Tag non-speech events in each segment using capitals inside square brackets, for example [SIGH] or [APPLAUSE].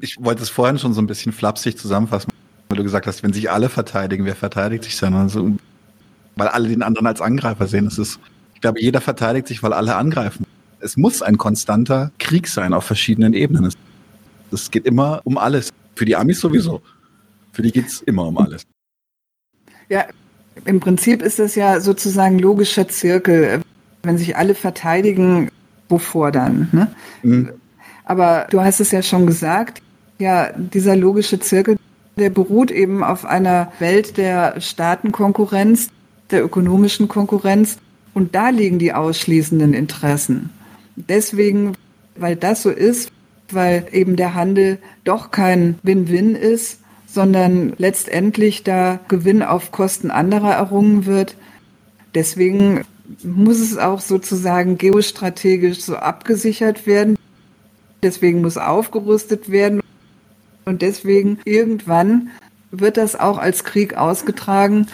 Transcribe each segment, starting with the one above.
Ich wollte es vorhin schon so ein bisschen flapsig zusammenfassen, weil du gesagt hast, wenn sich alle verteidigen, wer verteidigt sich dann? Also, weil alle den anderen als Angreifer sehen. Das ist, ich glaube, jeder verteidigt sich, weil alle angreifen. Es muss ein konstanter Krieg sein auf verschiedenen Ebenen. Es geht immer um alles. Für die Amis sowieso. Für die geht es immer um alles. Ja, im Prinzip ist das ja sozusagen logischer Zirkel. Wenn sich alle verteidigen, wovor dann? Ne? Mhm. Aber du hast es ja schon gesagt, ja, dieser logische Zirkel, der beruht eben auf einer Welt der Staatenkonkurrenz, der ökonomischen Konkurrenz. Und da liegen die ausschließenden Interessen. Deswegen, weil das so ist, weil eben der Handel doch kein Win-Win ist, sondern letztendlich da Gewinn auf Kosten anderer errungen wird. Deswegen muss es auch sozusagen geostrategisch so abgesichert werden. Deswegen muss aufgerüstet werden. Und deswegen irgendwann wird das auch als Krieg ausgetragen.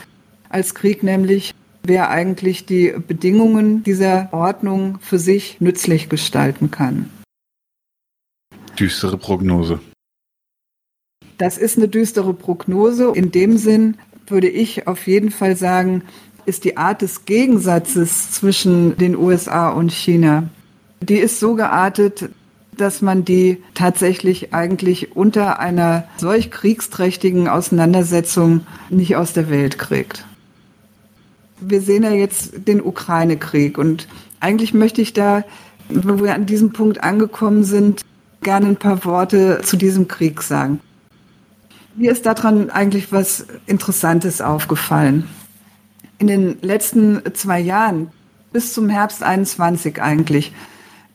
Als Krieg nämlich, wer eigentlich die Bedingungen dieser Ordnung für sich nützlich gestalten kann. Düstere Prognose. Das ist eine düstere Prognose. In dem Sinn würde ich auf jeden Fall sagen, ist die Art des Gegensatzes zwischen den USA und China. Die ist so geartet, dass man die tatsächlich eigentlich unter einer solch kriegsträchtigen Auseinandersetzung nicht aus der Welt kriegt. Wir sehen ja jetzt den Ukraine-Krieg und eigentlich möchte ich da, wo wir an diesem Punkt angekommen sind, gerne ein paar Worte zu diesem Krieg sagen. Mir ist daran eigentlich was Interessantes aufgefallen. In den letzten zwei Jahren, bis zum Herbst 21 eigentlich,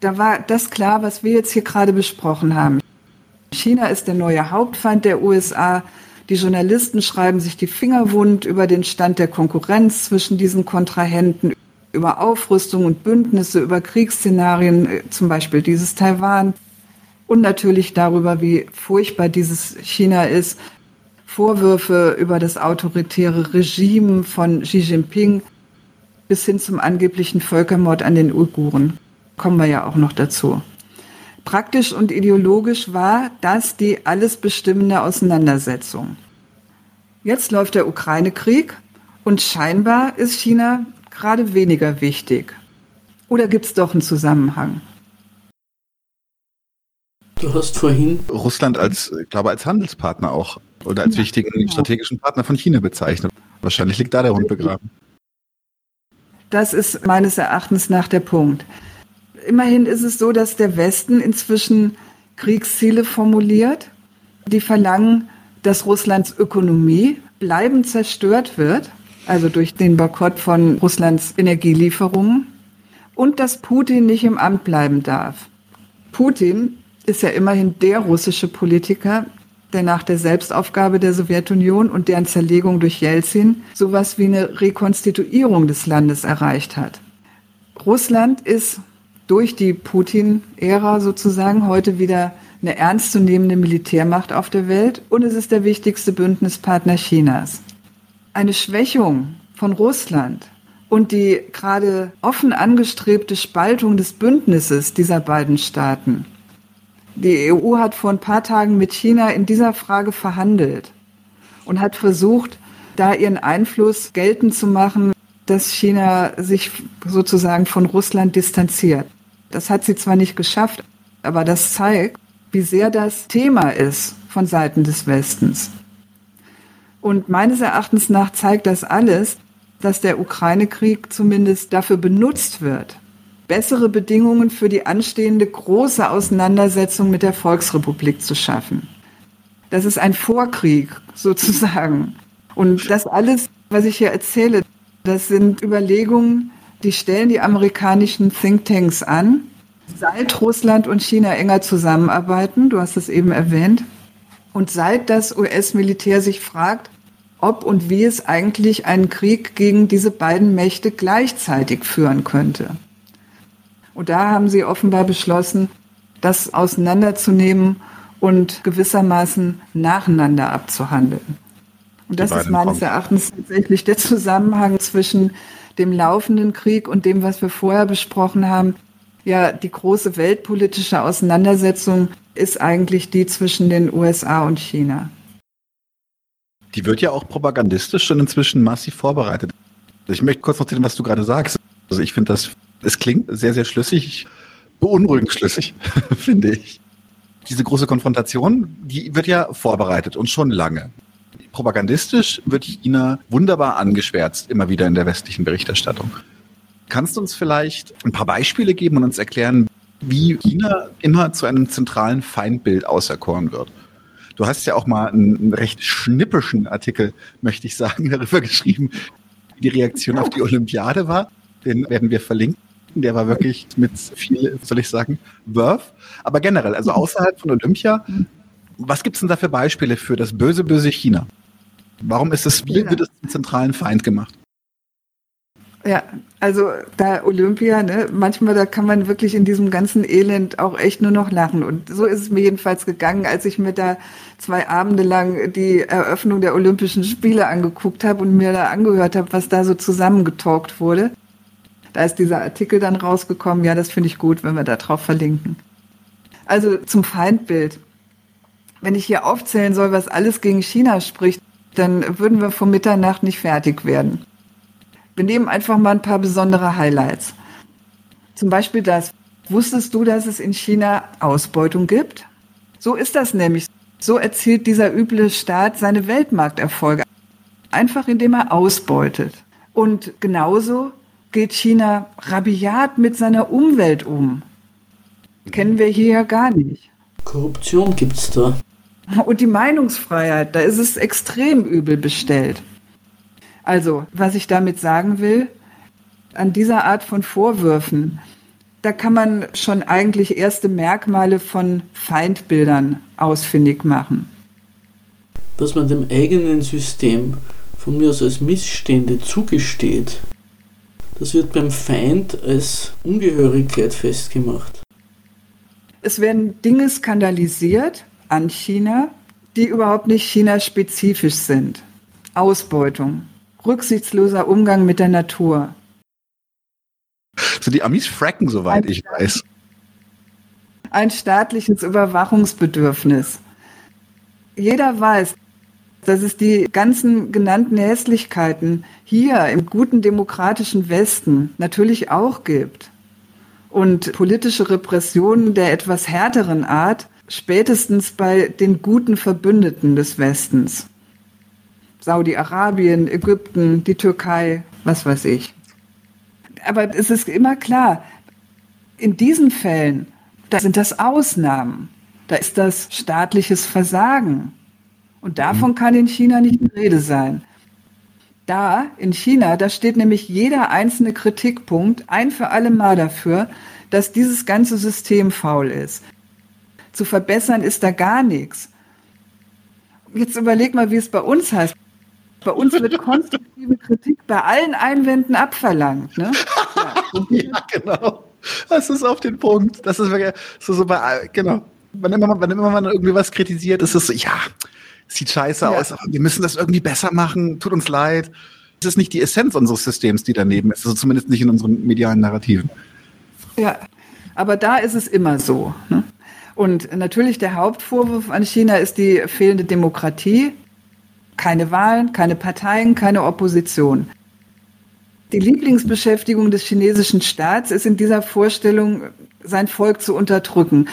da war das klar, was wir jetzt hier gerade besprochen haben. China ist der neue Hauptfeind der USA. Die Journalisten schreiben sich die Finger wund über den Stand der Konkurrenz zwischen diesen Kontrahenten, über Aufrüstung und Bündnisse, über Kriegsszenarien, äh, zum Beispiel dieses Taiwan. Und natürlich darüber, wie furchtbar dieses China ist. Vorwürfe über das autoritäre Regime von Xi Jinping bis hin zum angeblichen Völkermord an den Uiguren kommen wir ja auch noch dazu. Praktisch und ideologisch war das die alles bestimmende Auseinandersetzung. Jetzt läuft der Ukraine-Krieg und scheinbar ist China gerade weniger wichtig. Oder gibt es doch einen Zusammenhang? Du hast vorhin Russland als, ich glaube, als Handelspartner auch oder als ja, wichtigen genau. strategischen Partner von China bezeichnet. Wahrscheinlich liegt da der Hund begraben. Das ist meines Erachtens nach der Punkt immerhin ist es so, dass der Westen inzwischen Kriegsziele formuliert, die verlangen, dass Russlands Ökonomie bleibend zerstört wird, also durch den Boykott von Russlands Energielieferungen, und dass Putin nicht im Amt bleiben darf. Putin ist ja immerhin der russische Politiker, der nach der Selbstaufgabe der Sowjetunion und deren Zerlegung durch Jelzin sowas wie eine Rekonstituierung des Landes erreicht hat. Russland ist durch die Putin-Ära sozusagen heute wieder eine ernstzunehmende Militärmacht auf der Welt und es ist der wichtigste Bündnispartner Chinas. Eine Schwächung von Russland und die gerade offen angestrebte Spaltung des Bündnisses dieser beiden Staaten. Die EU hat vor ein paar Tagen mit China in dieser Frage verhandelt und hat versucht, da ihren Einfluss geltend zu machen, dass China sich sozusagen von Russland distanziert. Das hat sie zwar nicht geschafft, aber das zeigt, wie sehr das Thema ist von Seiten des Westens. Und meines Erachtens nach zeigt das alles, dass der Ukraine-Krieg zumindest dafür benutzt wird, bessere Bedingungen für die anstehende große Auseinandersetzung mit der Volksrepublik zu schaffen. Das ist ein Vorkrieg sozusagen. Und das alles, was ich hier erzähle, das sind Überlegungen, die stellen die amerikanischen Thinktanks an, seit Russland und China enger zusammenarbeiten, du hast es eben erwähnt, und seit das US-Militär sich fragt, ob und wie es eigentlich einen Krieg gegen diese beiden Mächte gleichzeitig führen könnte. Und da haben sie offenbar beschlossen, das auseinanderzunehmen und gewissermaßen nacheinander abzuhandeln. Und das ist meines Erachtens tatsächlich der Zusammenhang zwischen dem laufenden Krieg und dem, was wir vorher besprochen haben, Ja, die große weltpolitische Auseinandersetzung ist eigentlich die zwischen den USA und China. Die wird ja auch propagandistisch schon inzwischen massiv vorbereitet. Ich möchte kurz noch erzählen, was du gerade sagst. Also ich finde das, es klingt sehr, sehr schlüssig, beunruhigend schlüssig, [LAUGHS] finde ich. Diese große Konfrontation, die wird ja vorbereitet und schon lange. Propagandistisch wird China wunderbar angeschwärzt, immer wieder in der westlichen Berichterstattung. Kannst du uns vielleicht ein paar Beispiele geben und uns erklären, wie China immer zu einem zentralen Feindbild auserkoren wird? Du hast ja auch mal einen recht schnippischen Artikel, möchte ich sagen, [LAUGHS] darüber geschrieben, wie die Reaktion auf die Olympiade war. Den werden wir verlinken. Der war wirklich mit viel, soll ich sagen, Worth. Aber generell, also außerhalb von Olympia, was gibt es denn da für Beispiele für das böse, böse China? Warum ist es, wie wird es zum zentralen Feind gemacht? Ja, also da Olympia, ne, manchmal da kann man wirklich in diesem ganzen Elend auch echt nur noch lachen. Und so ist es mir jedenfalls gegangen, als ich mir da zwei Abende lang die Eröffnung der Olympischen Spiele angeguckt habe und mir da angehört habe, was da so zusammengetalkt wurde. Da ist dieser Artikel dann rausgekommen. Ja, das finde ich gut, wenn wir da drauf verlinken. Also zum Feindbild. Wenn ich hier aufzählen soll, was alles gegen China spricht, dann würden wir vor Mitternacht nicht fertig werden. Wir nehmen einfach mal ein paar besondere Highlights. Zum Beispiel das. Wusstest du, dass es in China Ausbeutung gibt? So ist das nämlich. So erzielt dieser üble Staat seine Weltmarkterfolge. Einfach indem er ausbeutet. Und genauso geht China rabiat mit seiner Umwelt um. Kennen wir hier ja gar nicht. Korruption gibt's da. Und die Meinungsfreiheit, da ist es extrem übel bestellt. Also, was ich damit sagen will, an dieser Art von Vorwürfen, da kann man schon eigentlich erste Merkmale von Feindbildern ausfindig machen. Was man dem eigenen System von mir aus als Missstände zugesteht, das wird beim Feind als Ungehörigkeit festgemacht. Es werden Dinge skandalisiert an China, die überhaupt nicht China-spezifisch sind. Ausbeutung, rücksichtsloser Umgang mit der Natur. So die Amis fracken, soweit ein ich weiß. Ein staatliches Überwachungsbedürfnis. Jeder weiß, dass es die ganzen genannten Hässlichkeiten hier im guten demokratischen Westen natürlich auch gibt. Und politische Repressionen der etwas härteren Art spätestens bei den guten Verbündeten des Westens. Saudi-Arabien, Ägypten, die Türkei, was weiß ich. Aber es ist immer klar, in diesen Fällen, da sind das Ausnahmen. Da ist das staatliches Versagen. Und davon mhm. kann in China nicht die Rede sein. Da, in China, da steht nämlich jeder einzelne Kritikpunkt ein für alle Mal dafür, dass dieses ganze System faul ist. Zu verbessern ist da gar nichts. Jetzt überleg mal, wie es bei uns heißt. Bei uns wird [LAUGHS] konstruktive Kritik bei allen Einwänden abverlangt. Ne? Ja, [LAUGHS] ja, genau. Das ist auf den Punkt. Das ist wirklich so, so bei, genau. Wenn immer, wenn immer man irgendwie was kritisiert, ist es so, ja, sieht scheiße ja. aus, wir müssen das irgendwie besser machen, tut uns leid. Das ist nicht die Essenz unseres Systems, die daneben ist, also zumindest nicht in unseren medialen Narrativen. Ja, aber da ist es immer so. Ne? Und natürlich der Hauptvorwurf an China ist die fehlende Demokratie. Keine Wahlen, keine Parteien, keine Opposition. Die Lieblingsbeschäftigung des chinesischen Staats ist in dieser Vorstellung, sein Volk zu unterdrücken.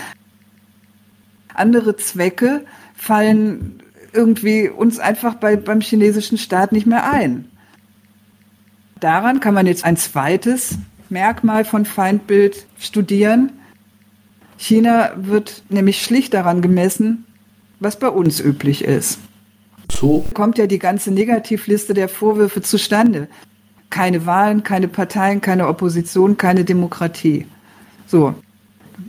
Andere Zwecke fallen irgendwie uns einfach bei, beim chinesischen Staat nicht mehr ein. Daran kann man jetzt ein zweites Merkmal von Feindbild studieren. China wird nämlich schlicht daran gemessen, was bei uns üblich ist. So kommt ja die ganze Negativliste der Vorwürfe zustande. Keine Wahlen, keine Parteien, keine Opposition, keine Demokratie. So.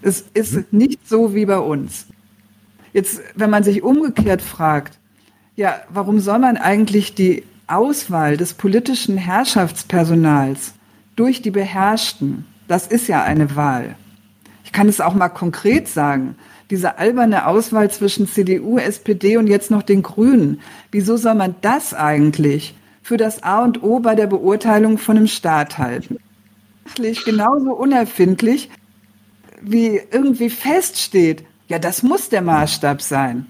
Es ist mhm. nicht so wie bei uns. Jetzt, wenn man sich umgekehrt fragt, ja, warum soll man eigentlich die Auswahl des politischen Herrschaftspersonals durch die Beherrschten, das ist ja eine Wahl. Ich kann es auch mal konkret sagen. Diese alberne Auswahl zwischen CDU, SPD und jetzt noch den Grünen. Wieso soll man das eigentlich für das A und O bei der Beurteilung von einem Staat halten? Genauso unerfindlich wie irgendwie feststeht, ja, das muss der Maßstab sein.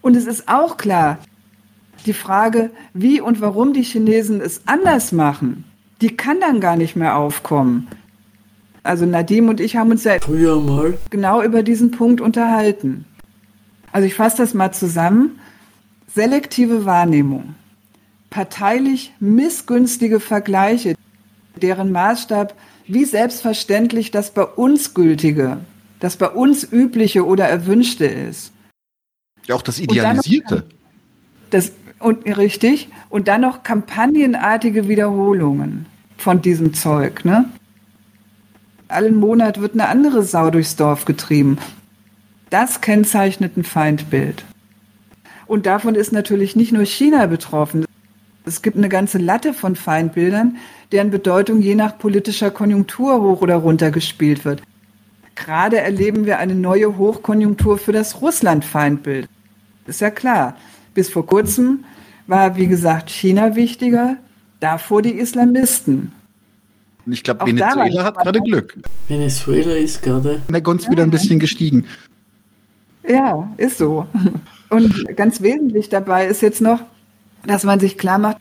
Und es ist auch klar, die Frage, wie und warum die Chinesen es anders machen, die kann dann gar nicht mehr aufkommen. Also Nadim und ich haben uns ja früher mal genau über diesen Punkt unterhalten. Also ich fasse das mal zusammen. Selektive Wahrnehmung, parteilich missgünstige Vergleiche, deren Maßstab wie selbstverständlich das bei uns gültige, das bei uns übliche oder erwünschte ist. Ja, auch das Idealisierte. Das, und richtig. Und dann noch kampagnenartige Wiederholungen von diesem Zeug, ne? Allen Monat wird eine andere Sau durchs Dorf getrieben. Das kennzeichnet ein Feindbild. Und davon ist natürlich nicht nur China betroffen. Es gibt eine ganze Latte von Feindbildern, deren Bedeutung je nach politischer Konjunktur hoch oder runter gespielt wird. Gerade erleben wir eine neue Hochkonjunktur für das Russland-Feindbild. Ist ja klar. Bis vor kurzem war, wie gesagt, China wichtiger, davor die Islamisten. Ich glaube, Venezuela hat gerade Glück. Venezuela ist gerade. Der Gunst ja. wieder ein bisschen gestiegen. Ja, ist so. Und ganz wesentlich dabei ist jetzt noch, dass man sich klar macht,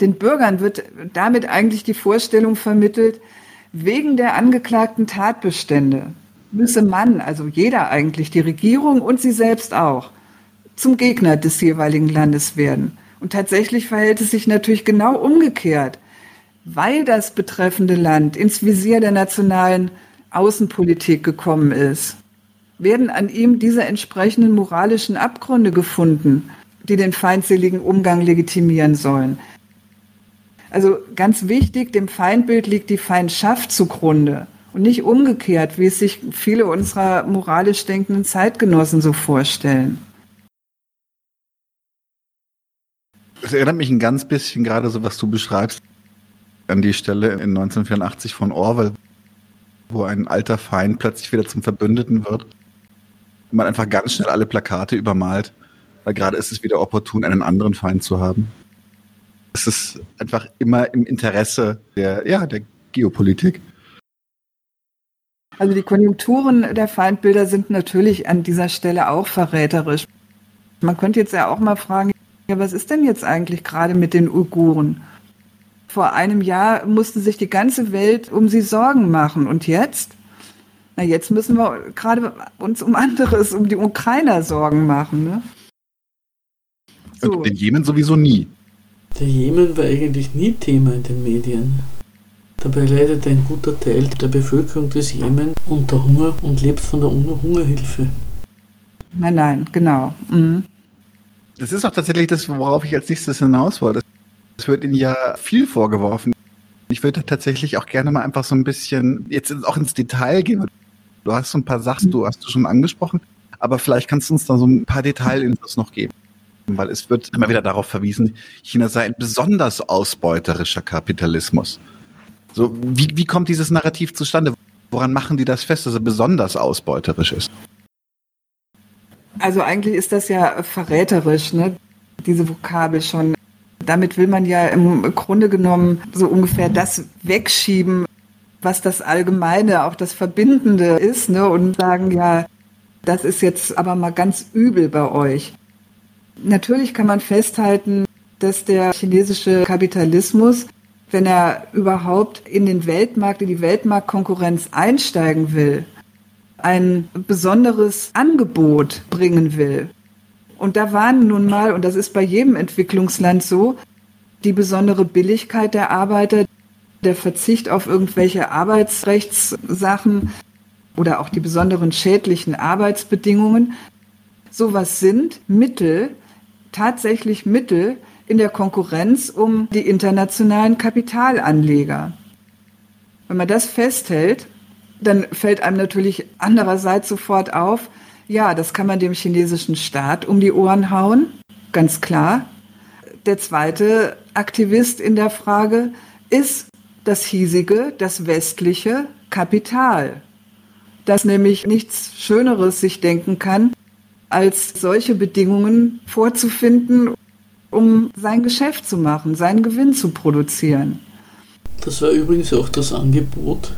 den Bürgern wird damit eigentlich die Vorstellung vermittelt, wegen der angeklagten Tatbestände müsse man, also jeder eigentlich, die Regierung und sie selbst auch, zum Gegner des jeweiligen Landes werden. Und tatsächlich verhält es sich natürlich genau umgekehrt, weil das betreffende Land ins Visier der nationalen Außenpolitik gekommen ist, werden an ihm diese entsprechenden moralischen Abgründe gefunden, die den feindseligen Umgang legitimieren sollen. Also ganz wichtig, dem Feindbild liegt die Feindschaft zugrunde und nicht umgekehrt, wie es sich viele unserer moralisch denkenden Zeitgenossen so vorstellen. Es erinnert mich ein ganz bisschen gerade so, was du beschreibst, an die Stelle in 1984 von Orwell, wo ein alter Feind plötzlich wieder zum Verbündeten wird man einfach ganz schnell alle Plakate übermalt, weil gerade ist es wieder opportun, einen anderen Feind zu haben. Es ist einfach immer im Interesse der, ja, der Geopolitik. Also die Konjunkturen der Feindbilder sind natürlich an dieser Stelle auch verräterisch. Man könnte jetzt ja auch mal fragen, ja, was ist denn jetzt eigentlich gerade mit den Uiguren? Vor einem Jahr musste sich die ganze Welt um sie Sorgen machen. Und jetzt? Na, jetzt müssen wir gerade uns um anderes, um die Ukrainer Sorgen machen. Ne? So. Und den Jemen sowieso nie. Der Jemen war eigentlich nie Thema in den Medien. Dabei leidet ein guter Teil der Bevölkerung des Jemen unter Hunger und lebt von der Hungerhilfe. Nein, nein, genau. Mhm. Das ist auch tatsächlich das, worauf ich als nächstes hinaus wollte. Es wird Ihnen ja viel vorgeworfen. Ich würde tatsächlich auch gerne mal einfach so ein bisschen jetzt auch ins Detail gehen. Du hast so ein paar Sachen, du hast du schon angesprochen, aber vielleicht kannst du uns da so ein paar Detailinfos noch geben. Weil es wird immer wieder darauf verwiesen, China sei ein besonders ausbeuterischer Kapitalismus. So, wie, wie kommt dieses Narrativ zustande? Woran machen die das fest, dass er besonders ausbeuterisch ist? Also eigentlich ist das ja verräterisch, ne? diese Vokabel schon. Damit will man ja im Grunde genommen so ungefähr das wegschieben, was das Allgemeine, auch das Verbindende ist, ne? und sagen, ja, das ist jetzt aber mal ganz übel bei euch. Natürlich kann man festhalten, dass der chinesische Kapitalismus, wenn er überhaupt in den Weltmarkt, in die Weltmarktkonkurrenz einsteigen will, ein besonderes Angebot bringen will. Und da waren nun mal, und das ist bei jedem Entwicklungsland so, die besondere Billigkeit der Arbeiter, der Verzicht auf irgendwelche Arbeitsrechtssachen oder auch die besonderen schädlichen Arbeitsbedingungen. Sowas sind Mittel, tatsächlich Mittel in der Konkurrenz um die internationalen Kapitalanleger. Wenn man das festhält, dann fällt einem natürlich andererseits sofort auf, ja, das kann man dem chinesischen Staat um die Ohren hauen, ganz klar. Der zweite Aktivist in der Frage ist das hiesige, das westliche Kapital, das nämlich nichts Schöneres sich denken kann, als solche Bedingungen vorzufinden, um sein Geschäft zu machen, seinen Gewinn zu produzieren. Das war übrigens auch das Angebot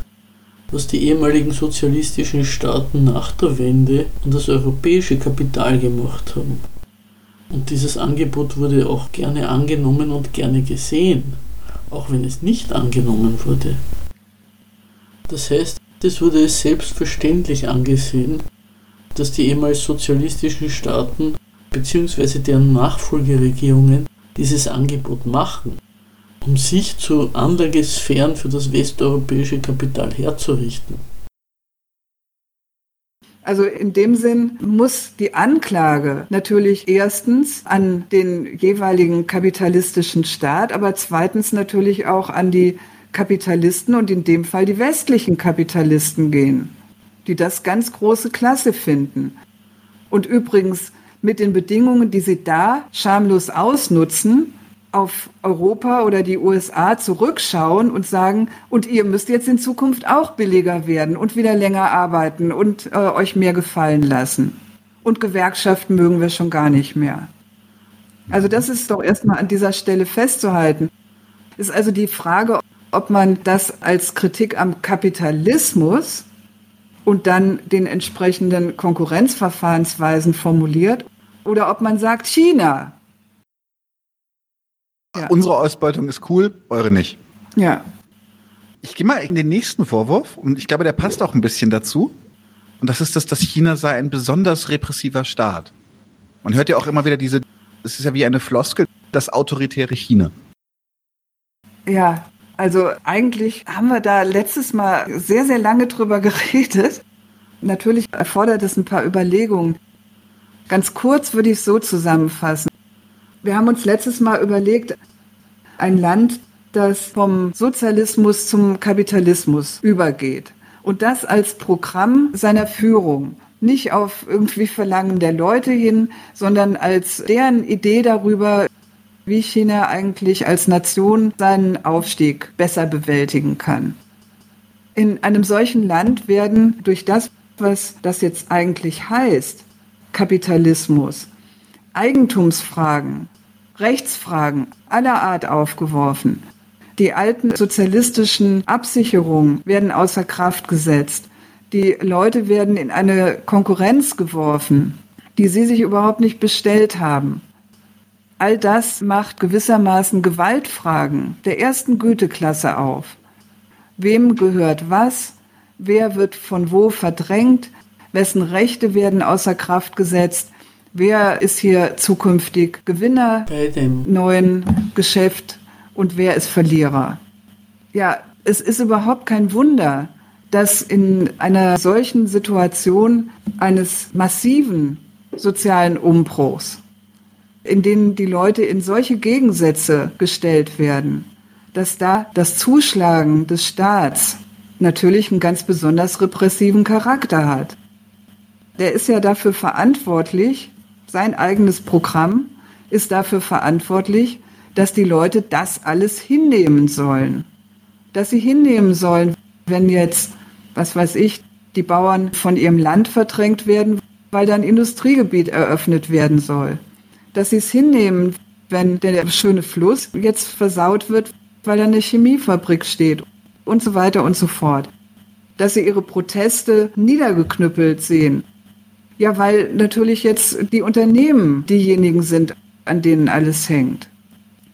was die ehemaligen sozialistischen Staaten nach der Wende und das europäische Kapital gemacht haben. Und dieses Angebot wurde auch gerne angenommen und gerne gesehen, auch wenn es nicht angenommen wurde. Das heißt, es wurde es selbstverständlich angesehen, dass die ehemals sozialistischen Staaten bzw. deren Nachfolgeregierungen dieses Angebot machen, um sich zu Anlagesphären für das westeuropäische Kapital herzurichten. Also in dem Sinn muss die Anklage natürlich erstens an den jeweiligen kapitalistischen Staat, aber zweitens natürlich auch an die Kapitalisten und in dem Fall die westlichen Kapitalisten gehen, die das ganz große Klasse finden. Und übrigens mit den Bedingungen, die sie da schamlos ausnutzen, auf Europa oder die USA zurückschauen und sagen, und ihr müsst jetzt in Zukunft auch billiger werden und wieder länger arbeiten und äh, euch mehr gefallen lassen. Und Gewerkschaften mögen wir schon gar nicht mehr. Also das ist doch erstmal an dieser Stelle festzuhalten. Ist also die Frage, ob man das als Kritik am Kapitalismus und dann den entsprechenden Konkurrenzverfahrensweisen formuliert oder ob man sagt China. Ja. Unsere Ausbeutung ist cool, eure nicht. Ja. Ich gehe mal in den nächsten Vorwurf und ich glaube, der passt auch ein bisschen dazu. Und das ist das, dass China sei ein besonders repressiver Staat. Man hört ja auch immer wieder diese, es ist ja wie eine Floskel, das autoritäre China. Ja, also eigentlich haben wir da letztes Mal sehr, sehr lange drüber [LAUGHS] geredet. Natürlich erfordert es ein paar Überlegungen. Ganz kurz würde ich es so zusammenfassen. Wir haben uns letztes Mal überlegt, ein Land, das vom Sozialismus zum Kapitalismus übergeht. Und das als Programm seiner Führung. Nicht auf irgendwie Verlangen der Leute hin, sondern als deren Idee darüber, wie China eigentlich als Nation seinen Aufstieg besser bewältigen kann. In einem solchen Land werden durch das, was das jetzt eigentlich heißt, Kapitalismus, Eigentumsfragen, Rechtsfragen aller Art aufgeworfen. Die alten sozialistischen Absicherungen werden außer Kraft gesetzt. Die Leute werden in eine Konkurrenz geworfen, die sie sich überhaupt nicht bestellt haben. All das macht gewissermaßen Gewaltfragen der ersten Güteklasse auf. Wem gehört was? Wer wird von wo verdrängt? Wessen Rechte werden außer Kraft gesetzt? Wer ist hier zukünftig Gewinner bei dem neuen Geschäft und wer ist Verlierer. Ja, es ist überhaupt kein Wunder, dass in einer solchen Situation eines massiven sozialen Umbruchs, in denen die Leute in solche Gegensätze gestellt werden, dass da das Zuschlagen des Staats natürlich einen ganz besonders repressiven Charakter hat. Der ist ja dafür verantwortlich, sein eigenes Programm ist dafür verantwortlich, dass die Leute das alles hinnehmen sollen. Dass sie hinnehmen sollen, wenn jetzt, was weiß ich, die Bauern von ihrem Land verdrängt werden, weil da ein Industriegebiet eröffnet werden soll. Dass sie es hinnehmen, wenn der schöne Fluss jetzt versaut wird, weil da eine Chemiefabrik steht und so weiter und so fort. Dass sie ihre Proteste niedergeknüppelt sehen ja, weil natürlich jetzt die Unternehmen diejenigen sind, an denen alles hängt.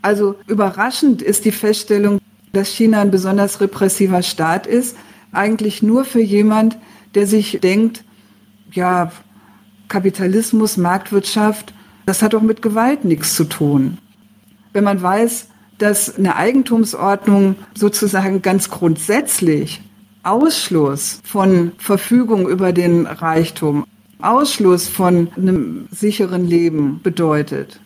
Also überraschend ist die Feststellung, dass China ein besonders repressiver Staat ist, eigentlich nur für jemand, der sich denkt, ja, Kapitalismus, Marktwirtschaft, das hat doch mit Gewalt nichts zu tun. Wenn man weiß, dass eine Eigentumsordnung sozusagen ganz grundsätzlich Ausschluss von Verfügung über den Reichtum, Ausschluss von einem sicheren Leben bedeutet.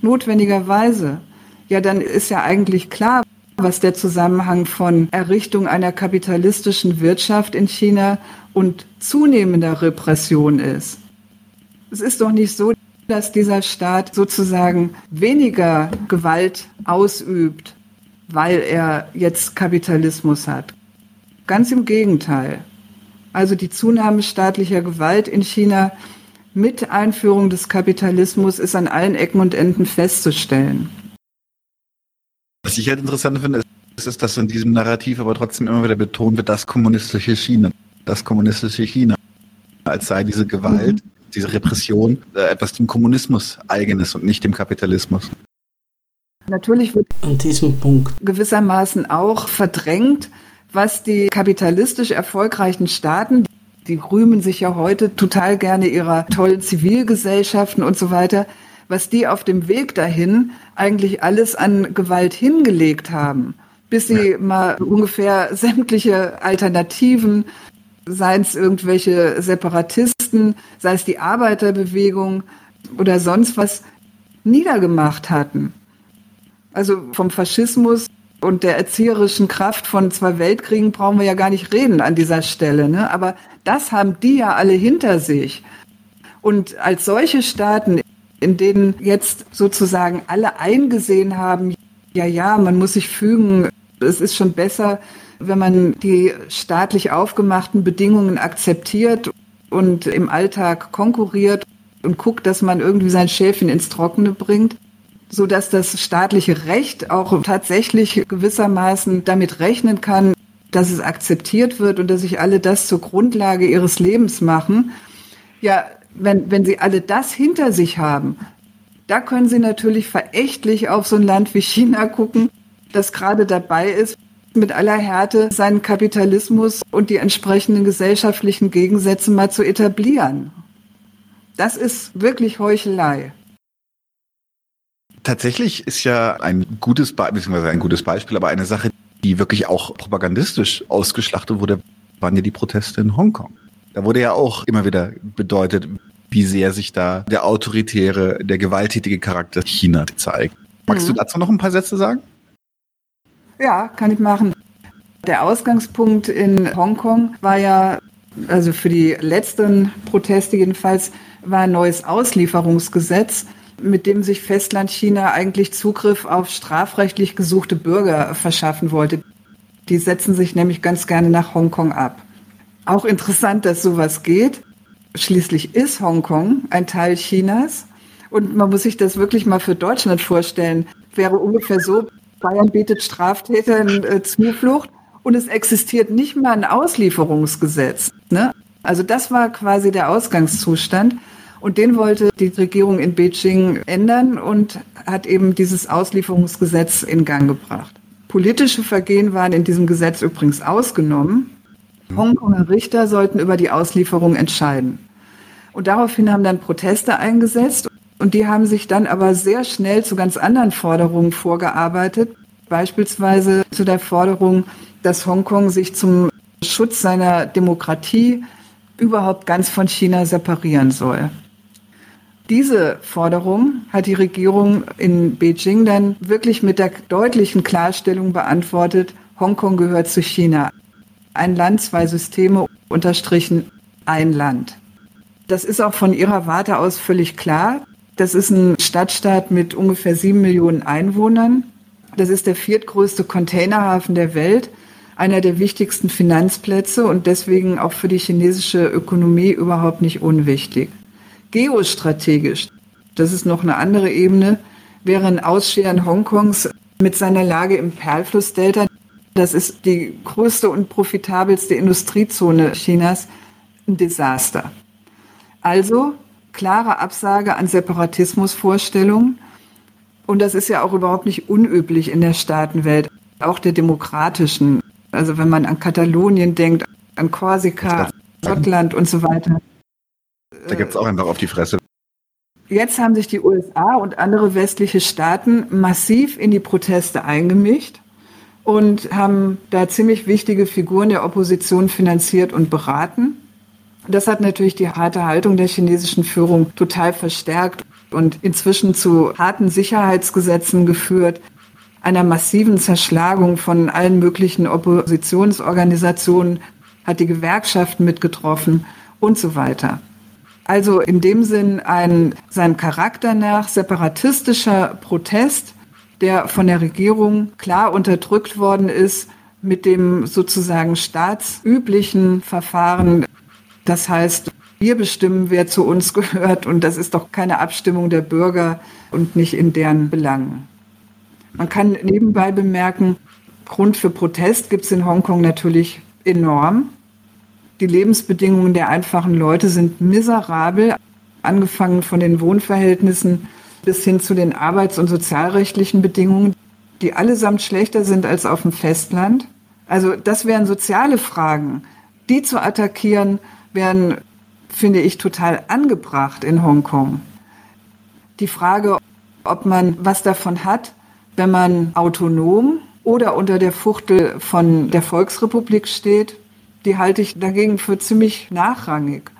Notwendigerweise. Ja, dann ist ja eigentlich klar, was der Zusammenhang von Errichtung einer kapitalistischen Wirtschaft in China und zunehmender Repression ist. Es ist doch nicht so, dass dieser Staat sozusagen weniger Gewalt ausübt, weil er jetzt Kapitalismus hat. Ganz im Gegenteil also die Zunahme staatlicher Gewalt in China mit Einführung des Kapitalismus ist an allen Ecken und Enden festzustellen. Was ich halt interessant finde, ist, ist, dass in diesem Narrativ aber trotzdem immer wieder betont wird, das kommunistische China, das kommunistische China, als sei diese Gewalt, mhm. diese Repression äh, etwas dem Kommunismus eigenes und nicht dem Kapitalismus. Natürlich wird an diesem Punkt gewissermaßen auch verdrängt, was die kapitalistisch erfolgreichen Staaten, die rühmen sich ja heute total gerne ihrer tollen Zivilgesellschaften und so weiter, was die auf dem Weg dahin eigentlich alles an Gewalt hingelegt haben, bis sie ja. mal ungefähr sämtliche Alternativen, seien es irgendwelche Separatisten, sei es die Arbeiterbewegung oder sonst was, niedergemacht hatten. Also vom Faschismus und der erzieherischen Kraft von zwei Weltkriegen brauchen wir ja gar nicht reden an dieser Stelle. Ne? Aber das haben die ja alle hinter sich. Und als solche Staaten, in denen jetzt sozusagen alle eingesehen haben, ja, ja, man muss sich fügen, es ist schon besser, wenn man die staatlich aufgemachten Bedingungen akzeptiert und im Alltag konkurriert und guckt, dass man irgendwie sein Schäfchen ins Trockene bringt so dass das staatliche Recht auch tatsächlich gewissermaßen damit rechnen kann, dass es akzeptiert wird und dass sich alle das zur Grundlage ihres Lebens machen. Ja, wenn, wenn sie alle das hinter sich haben, da können sie natürlich verächtlich auf so ein Land wie China gucken, das gerade dabei ist, mit aller Härte seinen Kapitalismus und die entsprechenden gesellschaftlichen Gegensätze mal zu etablieren. Das ist wirklich Heuchelei. Tatsächlich ist ja ein gutes, Be beziehungsweise ein gutes Beispiel, aber eine Sache, die wirklich auch propagandistisch ausgeschlachtet wurde, waren ja die Proteste in Hongkong. Da wurde ja auch immer wieder bedeutet, wie sehr sich da der autoritäre, der gewalttätige Charakter China zeigt. Magst mhm. du dazu noch ein paar Sätze sagen? Ja, kann ich machen. Der Ausgangspunkt in Hongkong war ja, also für die letzten Proteste jedenfalls, war ein neues Auslieferungsgesetz, mit dem sich Festland China eigentlich Zugriff auf strafrechtlich gesuchte Bürger verschaffen wollte. Die setzen sich nämlich ganz gerne nach Hongkong ab. Auch interessant, dass sowas geht. Schließlich ist Hongkong ein Teil Chinas. Und man muss sich das wirklich mal für Deutschland vorstellen. Wäre ungefähr so, Bayern bietet Straftätern äh, Zuflucht und es existiert nicht mal ein Auslieferungsgesetz. Ne? Also das war quasi der Ausgangszustand. Und den wollte die Regierung in Beijing ändern und hat eben dieses Auslieferungsgesetz in Gang gebracht. Politische Vergehen waren in diesem Gesetz übrigens ausgenommen. Hongkonger Richter sollten über die Auslieferung entscheiden. Und daraufhin haben dann Proteste eingesetzt und die haben sich dann aber sehr schnell zu ganz anderen Forderungen vorgearbeitet. Beispielsweise zu der Forderung, dass Hongkong sich zum Schutz seiner Demokratie überhaupt ganz von China separieren soll. Diese Forderung hat die Regierung in Beijing dann wirklich mit der deutlichen Klarstellung beantwortet, Hongkong gehört zu China. Ein Land, zwei Systeme, unterstrichen ein Land. Das ist auch von ihrer Warte aus völlig klar. Das ist ein Stadtstaat mit ungefähr sieben Millionen Einwohnern. Das ist der viertgrößte Containerhafen der Welt, einer der wichtigsten Finanzplätze und deswegen auch für die chinesische Ökonomie überhaupt nicht unwichtig. Geostrategisch, das ist noch eine andere Ebene, wäre ein Ausscheren Hongkongs mit seiner Lage im Perlflussdelta, das ist die größte und profitabelste Industriezone Chinas, ein Desaster. Also klare Absage an Separatismusvorstellungen. Und das ist ja auch überhaupt nicht unüblich in der Staatenwelt, auch der demokratischen. Also wenn man an Katalonien denkt, an Korsika, Schottland und so weiter. Da gibt es auch einfach auf die Fresse. Jetzt haben sich die USA und andere westliche Staaten massiv in die Proteste eingemischt und haben da ziemlich wichtige Figuren der Opposition finanziert und beraten. Das hat natürlich die harte Haltung der chinesischen Führung total verstärkt und inzwischen zu harten Sicherheitsgesetzen geführt, einer massiven Zerschlagung von allen möglichen Oppositionsorganisationen, hat die Gewerkschaften mitgetroffen und so weiter. Also in dem Sinn ein seinem Charakter nach separatistischer Protest, der von der Regierung klar unterdrückt worden ist mit dem sozusagen staatsüblichen Verfahren. Das heißt, wir bestimmen, wer zu uns [LAUGHS] gehört und das ist doch keine Abstimmung der Bürger und nicht in deren Belangen. Man kann nebenbei bemerken, Grund für Protest gibt es in Hongkong natürlich enorm. Die Lebensbedingungen der einfachen Leute sind miserabel, angefangen von den Wohnverhältnissen bis hin zu den arbeits- und sozialrechtlichen Bedingungen, die allesamt schlechter sind als auf dem Festland. Also das wären soziale Fragen. Die zu attackieren, wären, finde ich, total angebracht in Hongkong. Die Frage, ob man was davon hat, wenn man autonom oder unter der Fuchtel von der Volksrepublik steht, die halte ich dagegen für ziemlich nachrangig.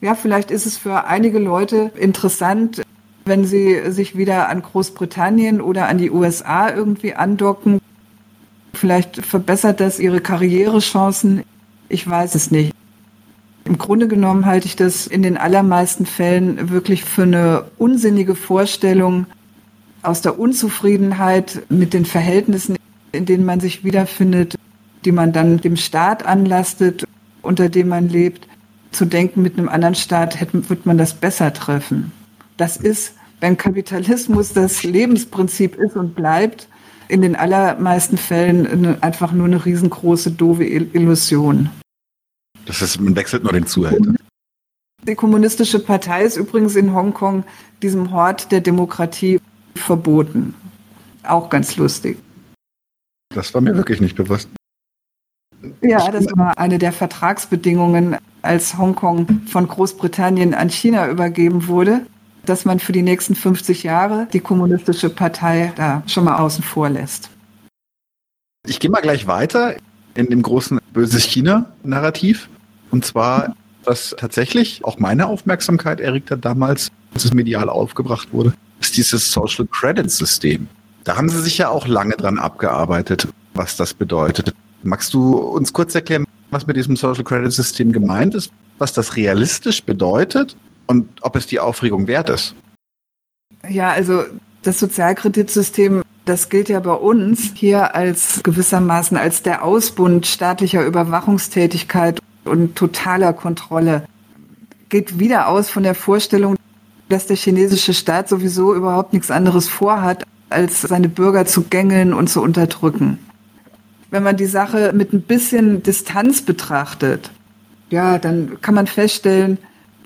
Ja, vielleicht ist es für einige Leute interessant, wenn sie sich wieder an Großbritannien oder an die USA irgendwie andocken. Vielleicht verbessert das ihre Karrierechancen. Ich weiß es nicht. Im Grunde genommen halte ich das in den allermeisten Fällen wirklich für eine unsinnige Vorstellung aus der Unzufriedenheit mit den Verhältnissen, in denen man sich wiederfindet, die man dann dem Staat anlastet, unter dem man lebt, zu denken, mit einem anderen Staat hätte, wird man das besser treffen. Das ist, wenn Kapitalismus das Lebensprinzip ist und bleibt, in den allermeisten Fällen einfach nur eine riesengroße, doofe Illusion. Das ist, man wechselt nur den Zuhälter. Die Kommunistische Partei ist übrigens in Hongkong, diesem Hort der Demokratie, verboten. Auch ganz lustig. Das war mir wirklich nicht bewusst. Ja, das war eine der Vertragsbedingungen, als Hongkong von Großbritannien an China übergeben wurde, dass man für die nächsten 50 Jahre die Kommunistische Partei da schon mal außen vor lässt. Ich gehe mal gleich weiter in dem großen böses China-Narrativ. Und zwar, was tatsächlich auch meine Aufmerksamkeit erregt hat damals, als es medial aufgebracht wurde, ist dieses Social Credit System. Da haben Sie sich ja auch lange dran abgearbeitet, was das bedeutet. Magst du uns kurz erklären, was mit diesem Social Credit System gemeint ist, was das realistisch bedeutet und ob es die Aufregung wert ist? Ja, also das Sozialkreditsystem, das gilt ja bei uns hier als gewissermaßen als der Ausbund staatlicher Überwachungstätigkeit und totaler Kontrolle. Geht wieder aus von der Vorstellung, dass der chinesische Staat sowieso überhaupt nichts anderes vorhat, als seine Bürger zu gängeln und zu unterdrücken. Wenn man die Sache mit ein bisschen Distanz betrachtet, ja, dann kann man feststellen,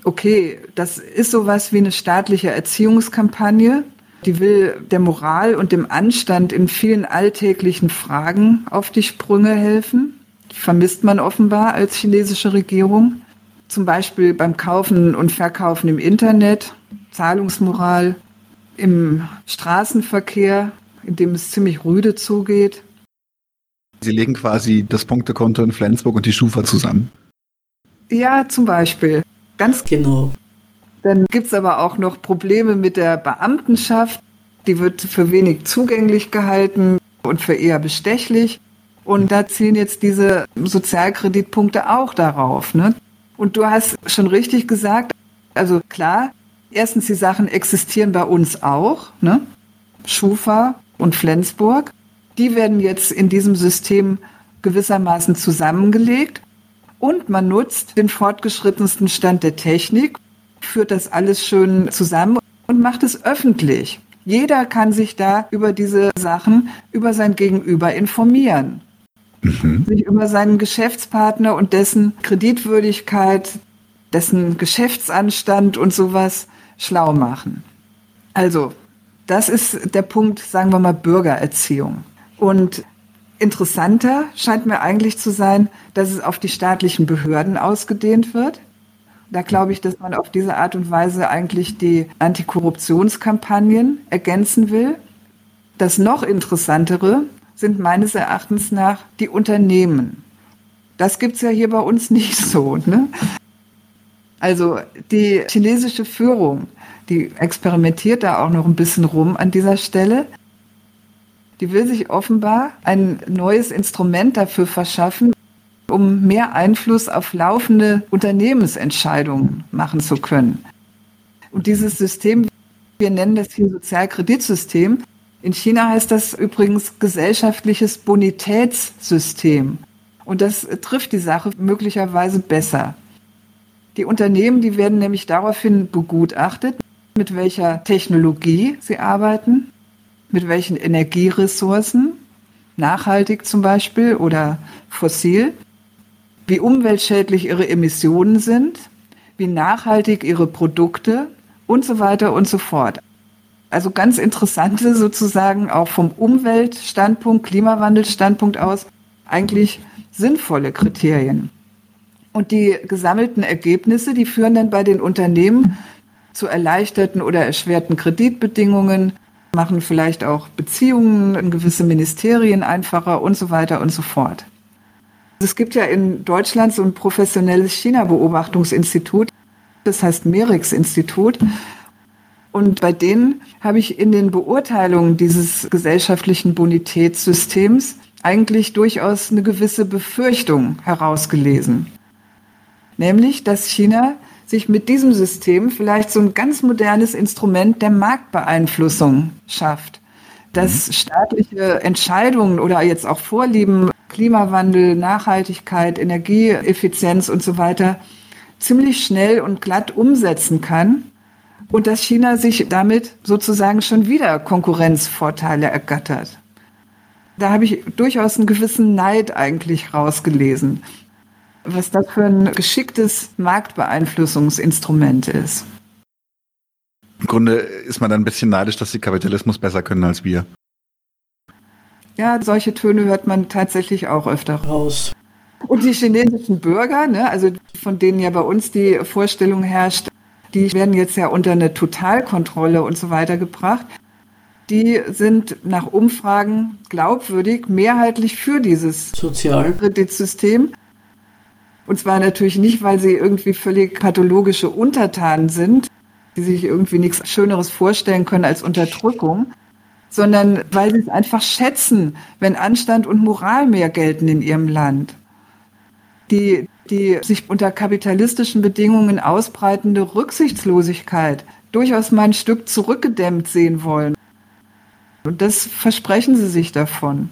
okay, das ist sowas wie eine staatliche Erziehungskampagne. Die will der Moral und dem Anstand in vielen alltäglichen Fragen auf die Sprünge helfen. Die vermisst man offenbar als chinesische Regierung. Zum Beispiel beim Kaufen und Verkaufen im Internet Zahlungsmoral im Straßenverkehr, in dem es ziemlich rüde zugeht. Sie legen quasi das Punktekonto in Flensburg und die Schufa zusammen. Ja, zum Beispiel. Ganz genau. Dann gibt es aber auch noch Probleme mit der Beamtenschaft. Die wird für wenig zugänglich gehalten und für eher bestechlich. Und da zielen jetzt diese Sozialkreditpunkte auch darauf. Ne? Und du hast schon richtig gesagt, also klar, Erstens, die Sachen existieren bei uns auch, ne? Schufa und Flensburg. Die werden jetzt in diesem System gewissermaßen zusammengelegt und man nutzt den fortgeschrittensten Stand der Technik, führt das alles schön zusammen und macht es öffentlich. Jeder kann sich da über diese Sachen, über sein Gegenüber informieren. Mhm. Sich über seinen Geschäftspartner und dessen Kreditwürdigkeit, dessen Geschäftsanstand und sowas schlau machen. Also, das ist der Punkt, sagen wir mal, Bürgererziehung. Und interessanter scheint mir eigentlich zu sein, dass es auf die staatlichen Behörden ausgedehnt wird. Da glaube ich, dass man auf diese Art und Weise eigentlich die Antikorruptionskampagnen ergänzen will. Das noch interessantere sind meines Erachtens nach die Unternehmen. Das gibt es ja hier bei uns [LAUGHS] nicht so. Ne? Also die chinesische Führung, die experimentiert da auch noch ein bisschen rum an dieser Stelle. Die will sich offenbar ein neues Instrument dafür verschaffen, um mehr Einfluss auf laufende Unternehmensentscheidungen machen zu können. Und dieses System, wir nennen das hier Sozialkreditsystem, in China heißt das übrigens gesellschaftliches Bonitätssystem. Und das trifft die Sache möglicherweise besser. Die Unternehmen, die werden nämlich daraufhin begutachtet, mit welcher Technologie sie arbeiten, mit welchen Energieressourcen, nachhaltig zum Beispiel oder fossil, wie umweltschädlich ihre Emissionen sind, wie nachhaltig ihre Produkte und so weiter und so fort. Also ganz interessante [LAUGHS] sozusagen auch vom Umweltstandpunkt, Klimawandelstandpunkt aus eigentlich sinnvolle Kriterien. Und die gesammelten Ergebnisse, die führen dann bei den Unternehmen zu erleichterten oder erschwerten Kreditbedingungen, machen vielleicht auch Beziehungen in gewisse Ministerien einfacher und so weiter und so fort. Es gibt ja in Deutschland so ein professionelles China-Beobachtungsinstitut, das heißt MERIX-Institut. Und bei denen habe ich in den Beurteilungen dieses gesellschaftlichen Bonitätssystems eigentlich durchaus eine gewisse Befürchtung herausgelesen. Nämlich, dass China sich mit diesem System vielleicht so ein ganz modernes Instrument der Marktbeeinflussung schafft. Dass mhm. staatliche Entscheidungen oder jetzt auch Vorlieben, Klimawandel, Nachhaltigkeit, Energieeffizienz und so weiter ziemlich schnell und glatt umsetzen kann und dass China sich damit sozusagen schon wieder Konkurrenzvorteile ergattert. Da habe ich durchaus einen gewissen Neid eigentlich rausgelesen was das für ein geschicktes Marktbeeinflussungsinstrument ist. Im Grunde ist man dann ein bisschen neidisch, dass sie Kapitalismus besser können als wir. Ja, solche Töne hört man tatsächlich auch öfter raus. Und die chinesischen Bürger, ne, also von denen ja bei uns die Vorstellung herrscht, die werden jetzt ja unter eine Totalkontrolle und so weiter gebracht. Die sind nach Umfragen glaubwürdig mehrheitlich für dieses Sozialkreditsystem. Und zwar natürlich nicht, weil sie irgendwie völlig pathologische Untertanen sind, die sich irgendwie nichts Schöneres vorstellen können als Unterdrückung, sondern weil sie es einfach schätzen, wenn Anstand und Moral mehr gelten in ihrem Land. Die, die sich unter kapitalistischen Bedingungen ausbreitende Rücksichtslosigkeit durchaus mal ein Stück zurückgedämmt sehen wollen. Und das versprechen sie sich davon.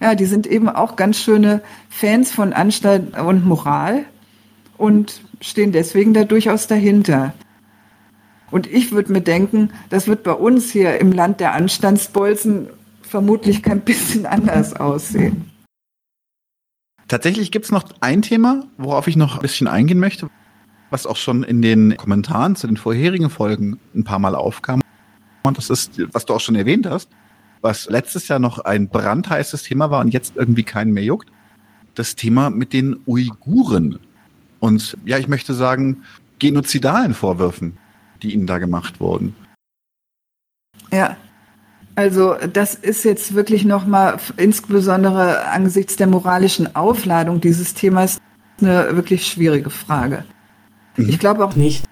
Ja, die sind eben auch ganz schöne Fans von Anstalt und Moral und stehen deswegen da durchaus dahinter. Und ich würde mir denken, das wird bei uns hier im Land der Anstandsbolzen vermutlich kein bisschen anders aussehen. Tatsächlich gibt es noch ein Thema, worauf ich noch ein bisschen eingehen möchte, was auch schon in den Kommentaren zu den vorherigen Folgen ein paar Mal aufkam. Und das ist, was du auch schon erwähnt hast, was letztes Jahr noch ein brandheißes Thema war und jetzt irgendwie keinen mehr juckt. Das Thema mit den Uiguren. Und ja, ich möchte sagen, genozidalen Vorwürfen, die ihnen da gemacht wurden. Ja, also das ist jetzt wirklich nochmal insbesondere angesichts der moralischen Aufladung dieses Themas eine wirklich schwierige Frage. Mhm. Ich glaube auch nicht,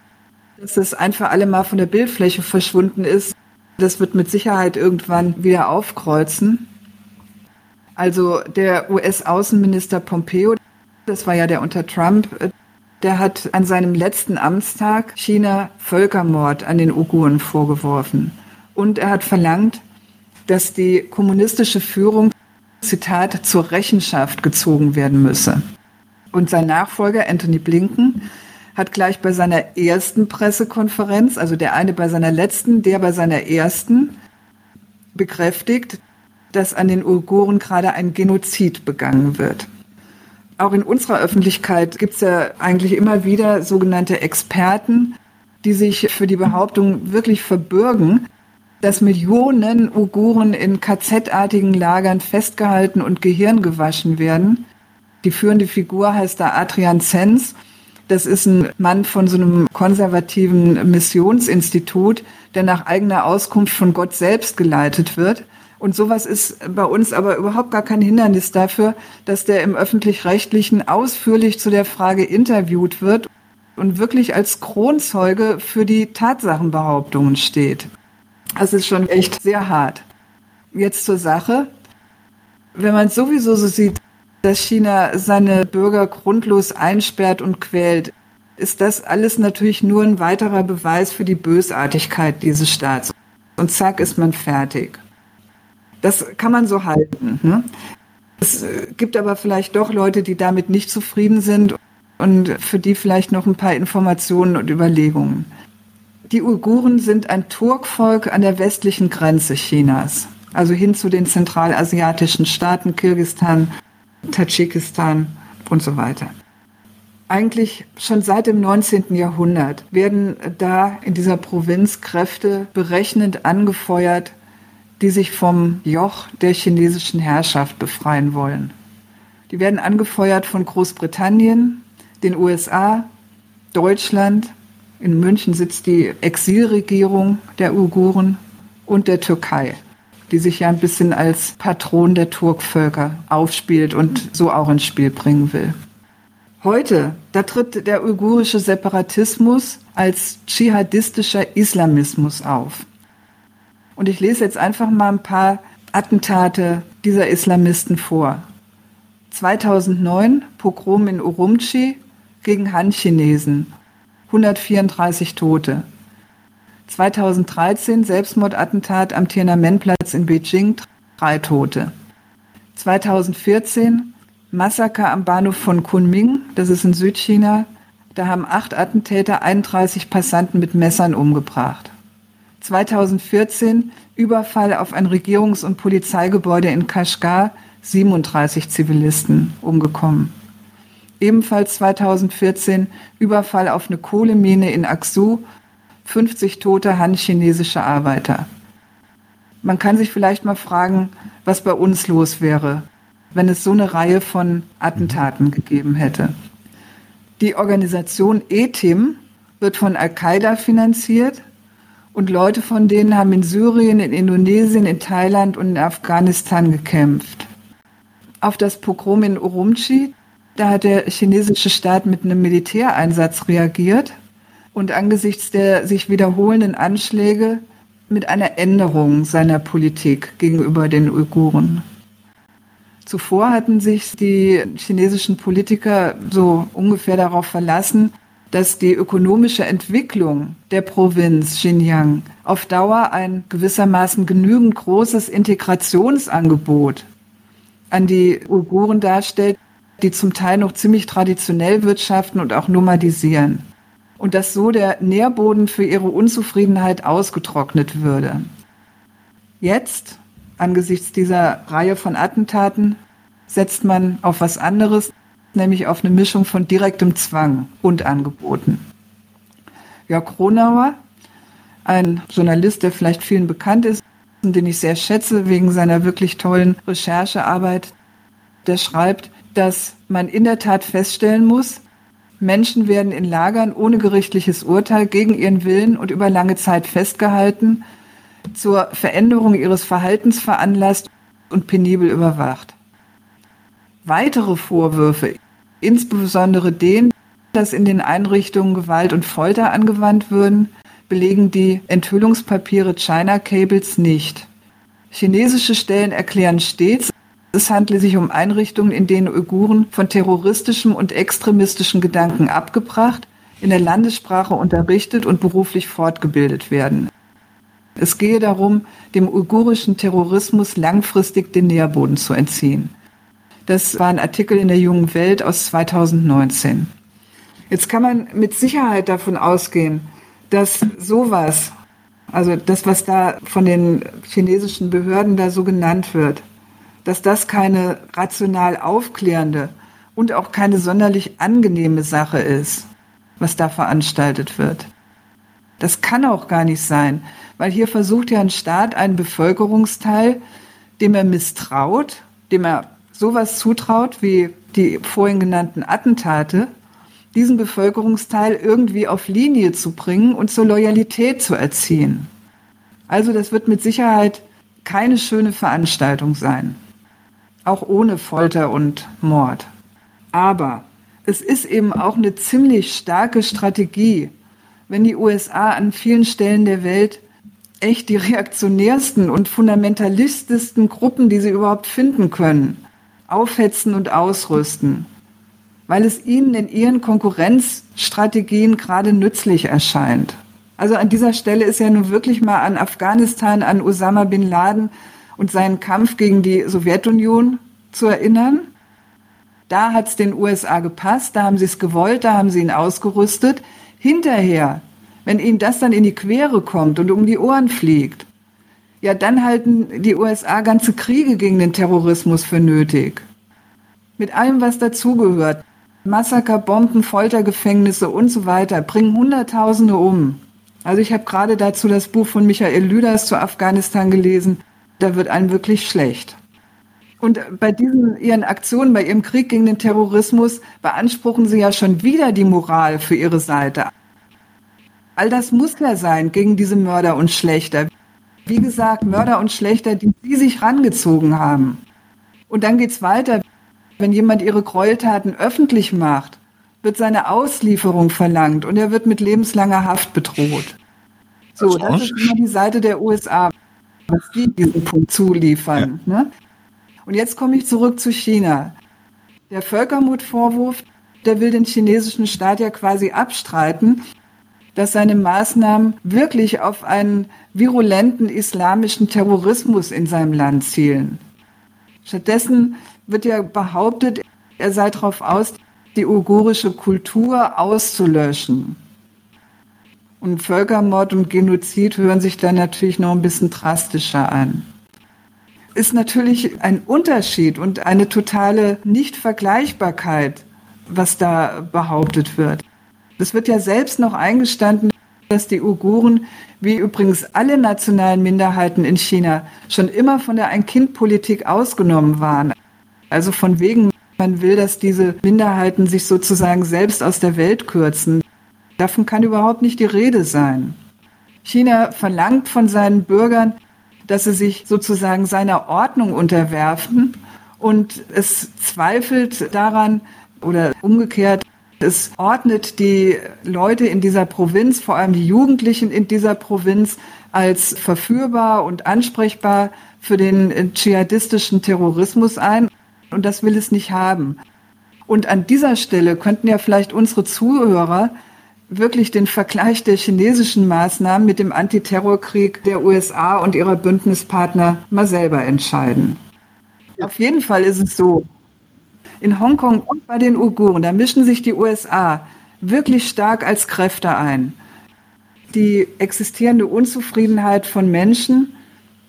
dass es einfach alle mal von der Bildfläche verschwunden ist, das wird mit Sicherheit irgendwann wieder aufkreuzen. Also der US-Außenminister Pompeo, das war ja der unter Trump, der hat an seinem letzten Amtstag China Völkermord an den Uiguren vorgeworfen. Und er hat verlangt, dass die kommunistische Führung, Zitat, zur Rechenschaft gezogen werden müsse. Und sein Nachfolger Anthony Blinken hat gleich bei seiner ersten Pressekonferenz, also der eine bei seiner letzten, der bei seiner ersten, bekräftigt, dass an den Uiguren gerade ein Genozid begangen wird. Auch in unserer Öffentlichkeit gibt es ja eigentlich immer wieder sogenannte Experten, die sich für die Behauptung wirklich verbürgen, dass Millionen Uiguren in KZ-artigen Lagern festgehalten und Gehirn gewaschen werden. Die führende Figur heißt da Adrian Zenz das ist ein Mann von so einem konservativen Missionsinstitut, der nach eigener Auskunft von Gott selbst geleitet wird. Und sowas ist bei uns aber überhaupt gar kein Hindernis dafür, dass der im öffentlich-rechtlichen ausführlich zu der Frage interviewt wird und wirklich als Kronzeuge für die Tatsachenbehauptungen steht. Das ist schon echt sehr hart. Jetzt zur Sache. Wenn man es sowieso so sieht, dass China seine Bürger grundlos einsperrt und quält, ist das alles natürlich nur ein weiterer Beweis für die Bösartigkeit dieses Staats. Und zack ist man fertig. Das kann man so halten. Ne? Es gibt aber vielleicht doch Leute, die damit nicht zufrieden sind und für die vielleicht noch ein paar Informationen und Überlegungen. Die Uiguren sind ein Turkvolk an der westlichen Grenze Chinas. also hin zu den zentralasiatischen Staaten, Kirgistan, Tadschikistan und so weiter. Eigentlich schon seit dem 19. Jahrhundert werden da in dieser Provinz Kräfte berechnend angefeuert, die sich vom Joch der chinesischen Herrschaft befreien wollen. Die werden angefeuert von Großbritannien, den USA, Deutschland. In München sitzt die Exilregierung der Uiguren und der Türkei die sich ja ein bisschen als Patron der Turkvölker aufspielt und so auch ins Spiel bringen will. Heute, da tritt der uigurische Separatismus als dschihadistischer Islamismus auf. Und ich lese jetzt einfach mal ein paar Attentate dieser Islamisten vor. 2009 Pogrom in Urumqi gegen Han-Chinesen, 134 Tote. 2013 Selbstmordattentat am Tiananmenplatz in Beijing, drei Tote. 2014 Massaker am Bahnhof von Kunming, das ist in Südchina. Da haben acht Attentäter 31 Passanten mit Messern umgebracht. 2014 Überfall auf ein Regierungs- und Polizeigebäude in Kashgar, 37 Zivilisten umgekommen. Ebenfalls 2014 Überfall auf eine Kohlemine in Aksu, 50 tote han-chinesische Arbeiter. Man kann sich vielleicht mal fragen, was bei uns los wäre, wenn es so eine Reihe von Attentaten gegeben hätte. Die Organisation ETIM wird von Al-Qaida finanziert und Leute von denen haben in Syrien, in Indonesien, in Thailand und in Afghanistan gekämpft. Auf das Pogrom in Urumqi, da hat der chinesische Staat mit einem Militäreinsatz reagiert und angesichts der sich wiederholenden Anschläge mit einer Änderung seiner Politik gegenüber den Uiguren. Zuvor hatten sich die chinesischen Politiker so ungefähr darauf verlassen, dass die ökonomische Entwicklung der Provinz Xinjiang auf Dauer ein gewissermaßen genügend großes Integrationsangebot an die Uiguren darstellt, die zum Teil noch ziemlich traditionell wirtschaften und auch nomadisieren und dass so der Nährboden für ihre Unzufriedenheit ausgetrocknet würde. Jetzt, angesichts dieser Reihe von Attentaten, setzt man auf was anderes, nämlich auf eine Mischung von direktem Zwang und Angeboten. Jörg Kronauer, ein Journalist, der vielleicht vielen bekannt ist, den ich sehr schätze wegen seiner wirklich tollen Recherchearbeit, der schreibt, dass man in der Tat feststellen muss, Menschen werden in Lagern ohne gerichtliches Urteil gegen ihren Willen und über lange Zeit festgehalten, zur Veränderung ihres Verhaltens veranlasst und penibel überwacht. Weitere Vorwürfe, insbesondere denen, dass in den Einrichtungen Gewalt und Folter angewandt würden, belegen die Enthüllungspapiere China Cables nicht. Chinesische Stellen erklären stets, es handle sich um Einrichtungen, in denen Uiguren von terroristischem und extremistischen Gedanken abgebracht, in der Landessprache unterrichtet und beruflich fortgebildet werden. Es gehe darum, dem uigurischen Terrorismus langfristig den Nährboden zu entziehen. Das war ein Artikel in der Jungen Welt aus 2019. Jetzt kann man mit Sicherheit davon ausgehen, dass sowas, also das, was da von den chinesischen Behörden da so genannt wird, dass das keine rational aufklärende und auch keine sonderlich angenehme Sache ist, was da veranstaltet wird. Das kann auch gar nicht sein, weil hier versucht ja ein Staat einen Bevölkerungsteil, dem er misstraut, dem er sowas zutraut wie die vorhin genannten Attentate, diesen Bevölkerungsteil irgendwie auf Linie zu bringen und zur Loyalität zu erziehen. Also das wird mit Sicherheit keine schöne Veranstaltung sein auch ohne Folter und Mord. Aber es ist eben auch eine ziemlich starke Strategie, wenn die USA an vielen Stellen der Welt echt die reaktionärsten und fundamentalistischsten Gruppen, die sie überhaupt finden können, aufhetzen und ausrüsten, weil es ihnen in ihren Konkurrenzstrategien gerade nützlich erscheint. Also an dieser Stelle ist ja nun wirklich mal an Afghanistan, an Osama bin Laden und seinen Kampf gegen die Sowjetunion zu erinnern. Da hat es den USA gepasst, da haben sie es gewollt, da haben sie ihn ausgerüstet. Hinterher, wenn ihnen das dann in die Quere kommt und um die Ohren fliegt, ja, dann halten die USA ganze Kriege gegen den Terrorismus für nötig. Mit allem, was dazugehört. Massaker, Bomben, Foltergefängnisse und so weiter bringen Hunderttausende um. Also ich habe gerade dazu das Buch von Michael Lüders zu Afghanistan gelesen. Da wird einem wirklich schlecht. Und bei diesen ihren Aktionen, bei ihrem Krieg gegen den Terrorismus beanspruchen sie ja schon wieder die Moral für ihre Seite. All das muss ja sein gegen diese Mörder und Schlechter. Wie gesagt, Mörder und Schlechter, die sie sich rangezogen haben. Und dann geht's weiter. Wenn jemand ihre Gräueltaten öffentlich macht, wird seine Auslieferung verlangt und er wird mit lebenslanger Haft bedroht. So, das ist immer die Seite der USA, was die diesen Punkt zuliefern. Ja. Ne? Und jetzt komme ich zurück zu China. Der Völkermordvorwurf, der will den chinesischen Staat ja quasi abstreiten, dass seine Maßnahmen wirklich auf einen virulenten islamischen Terrorismus in seinem Land zielen. Stattdessen wird ja behauptet, er sei darauf aus, die uigurische Kultur auszulöschen. Und Völkermord und Genozid hören sich dann natürlich noch ein bisschen drastischer an ist natürlich ein Unterschied und eine totale Nichtvergleichbarkeit, was da behauptet wird. Es wird ja selbst noch eingestanden, dass die Uiguren, wie übrigens alle nationalen Minderheiten in China, schon immer von der Ein-Kind-Politik ausgenommen waren. Also von wegen, man will, dass diese Minderheiten sich sozusagen selbst aus der Welt kürzen. Davon kann überhaupt nicht die Rede sein. China verlangt von seinen Bürgern, dass sie sich sozusagen seiner Ordnung unterwerfen und es zweifelt daran oder umgekehrt, es ordnet die Leute in dieser Provinz, vor allem die Jugendlichen in dieser Provinz, als verführbar und ansprechbar für den dschihadistischen Terrorismus ein. Und das will es nicht haben. Und an dieser Stelle könnten ja vielleicht unsere Zuhörer wirklich den Vergleich der chinesischen Maßnahmen mit dem Antiterrorkrieg der USA und ihrer Bündnispartner mal selber entscheiden. Auf jeden Fall ist es so, in Hongkong und bei den Uiguren, da mischen sich die USA wirklich stark als Kräfte ein. Die existierende Unzufriedenheit von Menschen,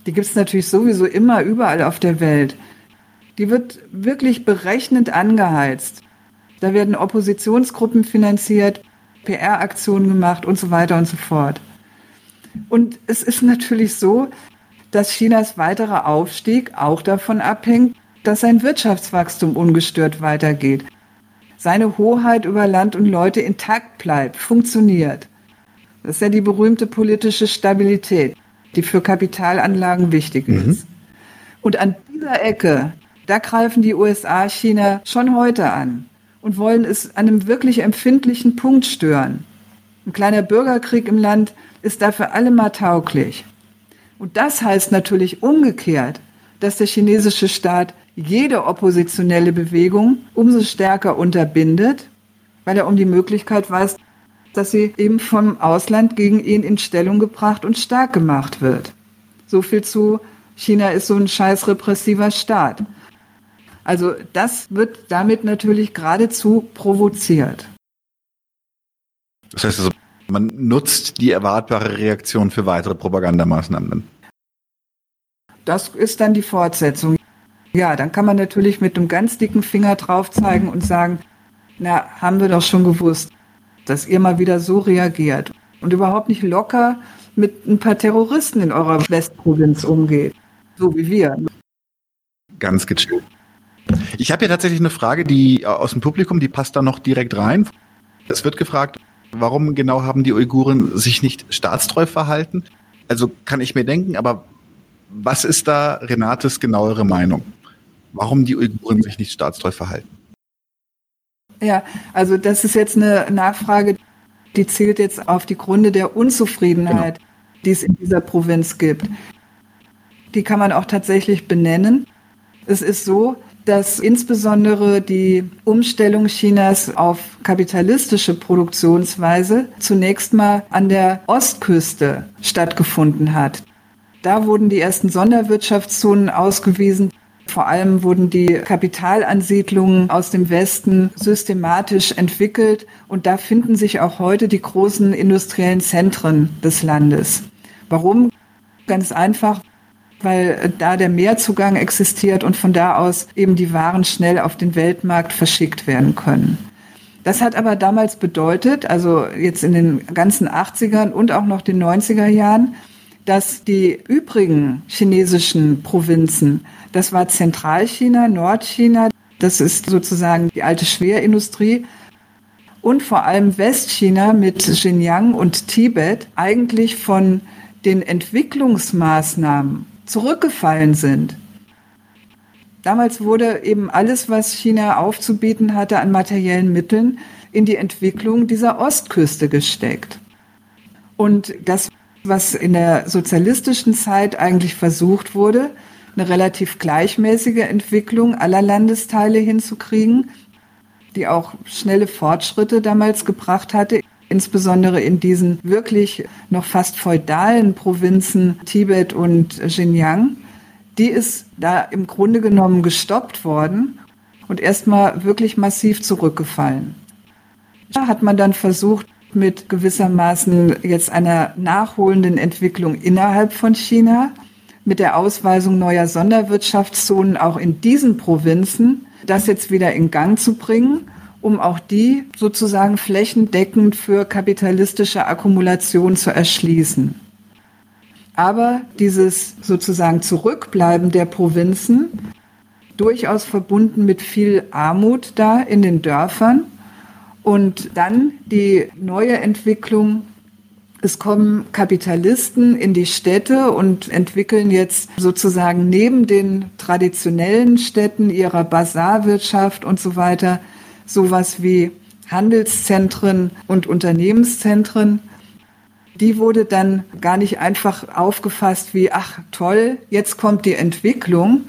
die gibt es natürlich sowieso immer überall auf der Welt, die wird wirklich berechnend angeheizt. Da werden Oppositionsgruppen finanziert, PR-Aktionen gemacht und so weiter und so fort. Und es ist natürlich so, dass Chinas weiterer Aufstieg auch davon abhängt, dass sein Wirtschaftswachstum ungestört weitergeht. Seine Hoheit über Land und Leute intakt bleibt, funktioniert. Das ist ja die berühmte politische Stabilität, die für Kapitalanlagen wichtig mhm. ist. Und an dieser Ecke, da greifen die USA China schon heute an und wollen es an einem wirklich empfindlichen Punkt stören. Ein kleiner Bürgerkrieg im Land ist dafür allemal tauglich. Und das heißt natürlich umgekehrt, dass der chinesische Staat jede oppositionelle Bewegung umso stärker unterbindet, weil er um die Möglichkeit weiß, dass sie eben vom Ausland gegen ihn in Stellung gebracht und stark gemacht wird. So viel zu China ist so ein scheiß repressiver Staat. Also das wird damit natürlich geradezu provoziert. Das heißt also, man nutzt die erwartbare Reaktion für weitere Propagandamaßnahmen. Das ist dann die Fortsetzung. Ja, dann kann man natürlich mit einem ganz dicken Finger drauf zeigen und sagen, na, haben wir doch schon gewusst, dass ihr mal wieder so reagiert und überhaupt nicht locker mit ein paar Terroristen in eurer Westprovinz umgeht, so wie wir. Ganz gechillt. Ich habe hier tatsächlich eine Frage, die äh, aus dem Publikum, die passt da noch direkt rein. Es wird gefragt, warum genau haben die Uiguren sich nicht staatstreu verhalten? Also kann ich mir denken, aber was ist da Renates genauere Meinung? Warum die Uiguren sich nicht staatstreu verhalten? Ja, also das ist jetzt eine Nachfrage, die zielt jetzt auf die Gründe der Unzufriedenheit, genau. die es in dieser Provinz gibt. Die kann man auch tatsächlich benennen. Es ist so, dass insbesondere die Umstellung Chinas auf kapitalistische Produktionsweise zunächst mal an der Ostküste stattgefunden hat. Da wurden die ersten Sonderwirtschaftszonen ausgewiesen. Vor allem wurden die Kapitalansiedlungen aus dem Westen systematisch entwickelt und da finden sich auch heute die großen industriellen Zentren des Landes. Warum? Ganz einfach, weil da der Meerzugang existiert und von da aus eben die Waren schnell auf den Weltmarkt verschickt werden können. Das hat aber damals bedeutet, also jetzt in den ganzen 80ern und auch noch den 90er Jahren, dass die übrigen chinesischen Provinzen, das war Zentralchina, Nordchina, das ist sozusagen die alte Schwerindustrie, und vor allem Westchina mit Xinjiang und Tibet eigentlich von den Entwicklungsmaßnahmen zurückgefallen sind. Damals wurde eben alles, was China aufzubieten hatte an materiellen Mitteln, in die Entwicklung dieser Ostküste gesteckt. Und das, was in der sozialistischen Zeit eigentlich versucht wurde, eine relativ gleichmäßige Entwicklung aller Landesteile hinzukriegen, die auch schnelle Fortschritte damals gebracht hatte, insbesondere in diesen wirklich noch fast feudalen Provinzen Tibet und Xinjiang, die ist da im Grunde genommen gestoppt worden und erstmal wirklich massiv zurückgefallen. Da hat man dann versucht, mit gewissermaßen jetzt einer nachholenden Entwicklung innerhalb von China, mit der Ausweisung neuer Sonderwirtschaftszonen auch in diesen Provinzen, das jetzt wieder in Gang zu bringen um auch die sozusagen flächendeckend für kapitalistische Akkumulation zu erschließen. Aber dieses sozusagen Zurückbleiben der Provinzen, durchaus verbunden mit viel Armut da in den Dörfern und dann die neue Entwicklung es kommen Kapitalisten in die Städte und entwickeln jetzt sozusagen neben den traditionellen Städten ihrer Basarwirtschaft und so weiter sowas wie Handelszentren und Unternehmenszentren. Die wurde dann gar nicht einfach aufgefasst wie, ach toll, jetzt kommt die Entwicklung,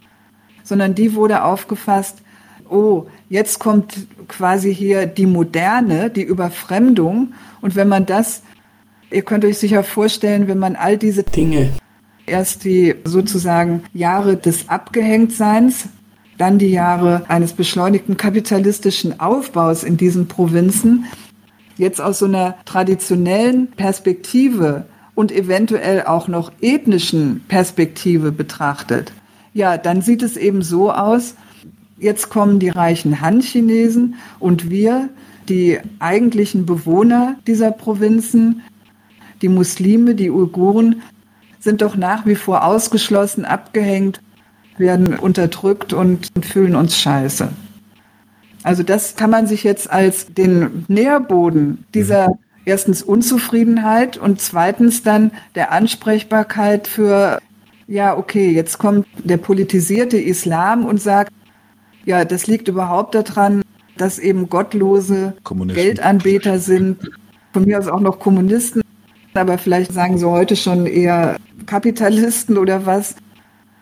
sondern die wurde aufgefasst, oh, jetzt kommt quasi hier die Moderne, die Überfremdung. Und wenn man das, ihr könnt euch sicher vorstellen, wenn man all diese Dinge, erst die sozusagen Jahre des Abgehängtseins dann die Jahre eines beschleunigten kapitalistischen Aufbaus in diesen Provinzen, jetzt aus so einer traditionellen Perspektive und eventuell auch noch ethnischen Perspektive betrachtet, ja, dann sieht es eben so aus, jetzt kommen die reichen Han-Chinesen und wir, die eigentlichen Bewohner dieser Provinzen, die Muslime, die Uiguren, sind doch nach wie vor ausgeschlossen, abgehängt werden unterdrückt und fühlen uns scheiße. Also das kann man sich jetzt als den Nährboden dieser erstens Unzufriedenheit und zweitens dann der Ansprechbarkeit für, ja, okay, jetzt kommt der politisierte Islam und sagt, ja, das liegt überhaupt daran, dass eben gottlose Geldanbeter sind, von mir aus auch noch Kommunisten, aber vielleicht sagen sie heute schon eher Kapitalisten oder was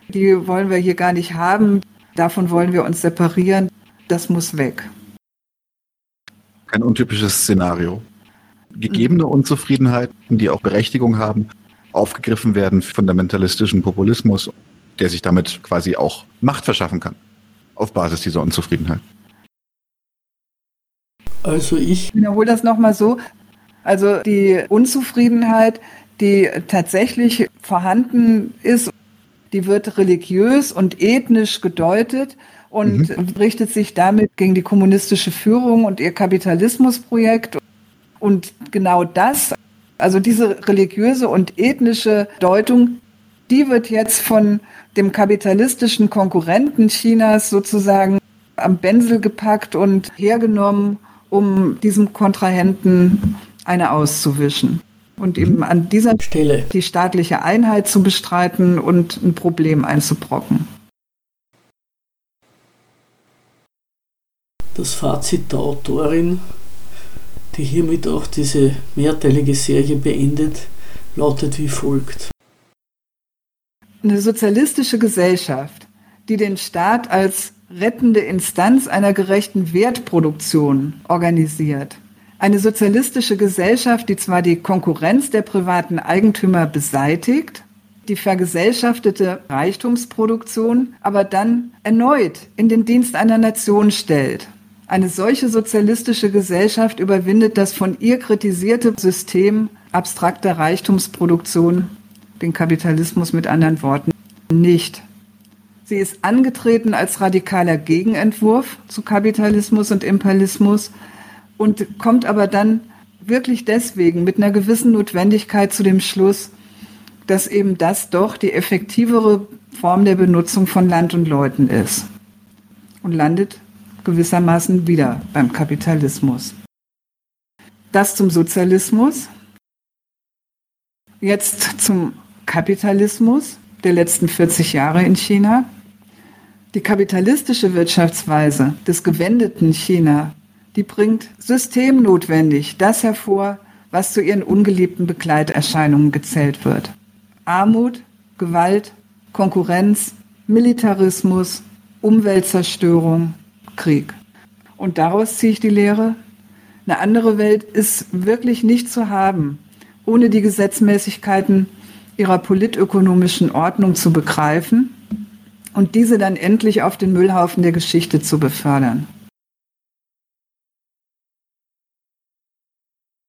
die wollen wir hier gar nicht haben, davon wollen wir uns separieren, das muss weg. Kein untypisches Szenario. Gegebene. Unzufriedenheiten, die auch Berechtigung haben, aufgegriffen werden, fundamentalistischen Populismus, der sich damit quasi auch Macht verschaffen kann, auf Basis dieser Unzufriedenheit. Also ich wiederhole das nochmal so. Also die Unzufriedenheit, die tatsächlich vorhanden ist die wird religiös und ethnisch gedeutet und mhm. richtet sich damit gegen die kommunistische Führung und ihr Kapitalismusprojekt. Und genau das, also diese religiöse und ethnische Deutung, die wird jetzt von dem kapitalistischen Konkurrenten Chinas sozusagen am Bänsel gepackt und hergenommen, um diesem Kontrahenten eine auszuwischen und eben an dieser Stelle die staatliche Einheit zu bestreiten und ein Problem einzubrocken. Das Fazit der Autorin, die hiermit auch diese mehrteilige Serie beendet, lautet wie folgt. Eine sozialistische Gesellschaft, die den Staat als rettende Instanz einer gerechten Wertproduktion organisiert, eine sozialistische Gesellschaft, die zwar die Konkurrenz der privaten Eigentümer beseitigt, die vergesellschaftete Reichtumsproduktion aber dann erneut in den Dienst einer Nation stellt. Eine solche sozialistische Gesellschaft überwindet das von ihr kritisierte System abstrakter Reichtumsproduktion, den Kapitalismus mit anderen Worten, nicht. Sie ist angetreten als radikaler Gegenentwurf zu Kapitalismus und Imperialismus und kommt aber dann wirklich deswegen mit einer gewissen Notwendigkeit zu dem Schluss, dass eben das doch die effektivere Form der Benutzung von Land und Leuten ist. Und landet gewissermaßen wieder beim Kapitalismus. Das zum Sozialismus. Jetzt zum Kapitalismus der letzten 40 Jahre in China. Die kapitalistische Wirtschaftsweise des gewendeten China, die bringt systemnotwendig das hervor, was zu ihren ungeliebten Begleiterscheinungen gezählt wird. Armut, Gewalt, Konkurrenz, Militarismus, Umweltzerstörung, Krieg. Und daraus ziehe ich die Lehre, eine andere Welt ist wirklich nicht zu haben, ohne die Gesetzmäßigkeiten ihrer politökonomischen Ordnung zu begreifen und diese dann endlich auf den Müllhaufen der Geschichte zu befördern.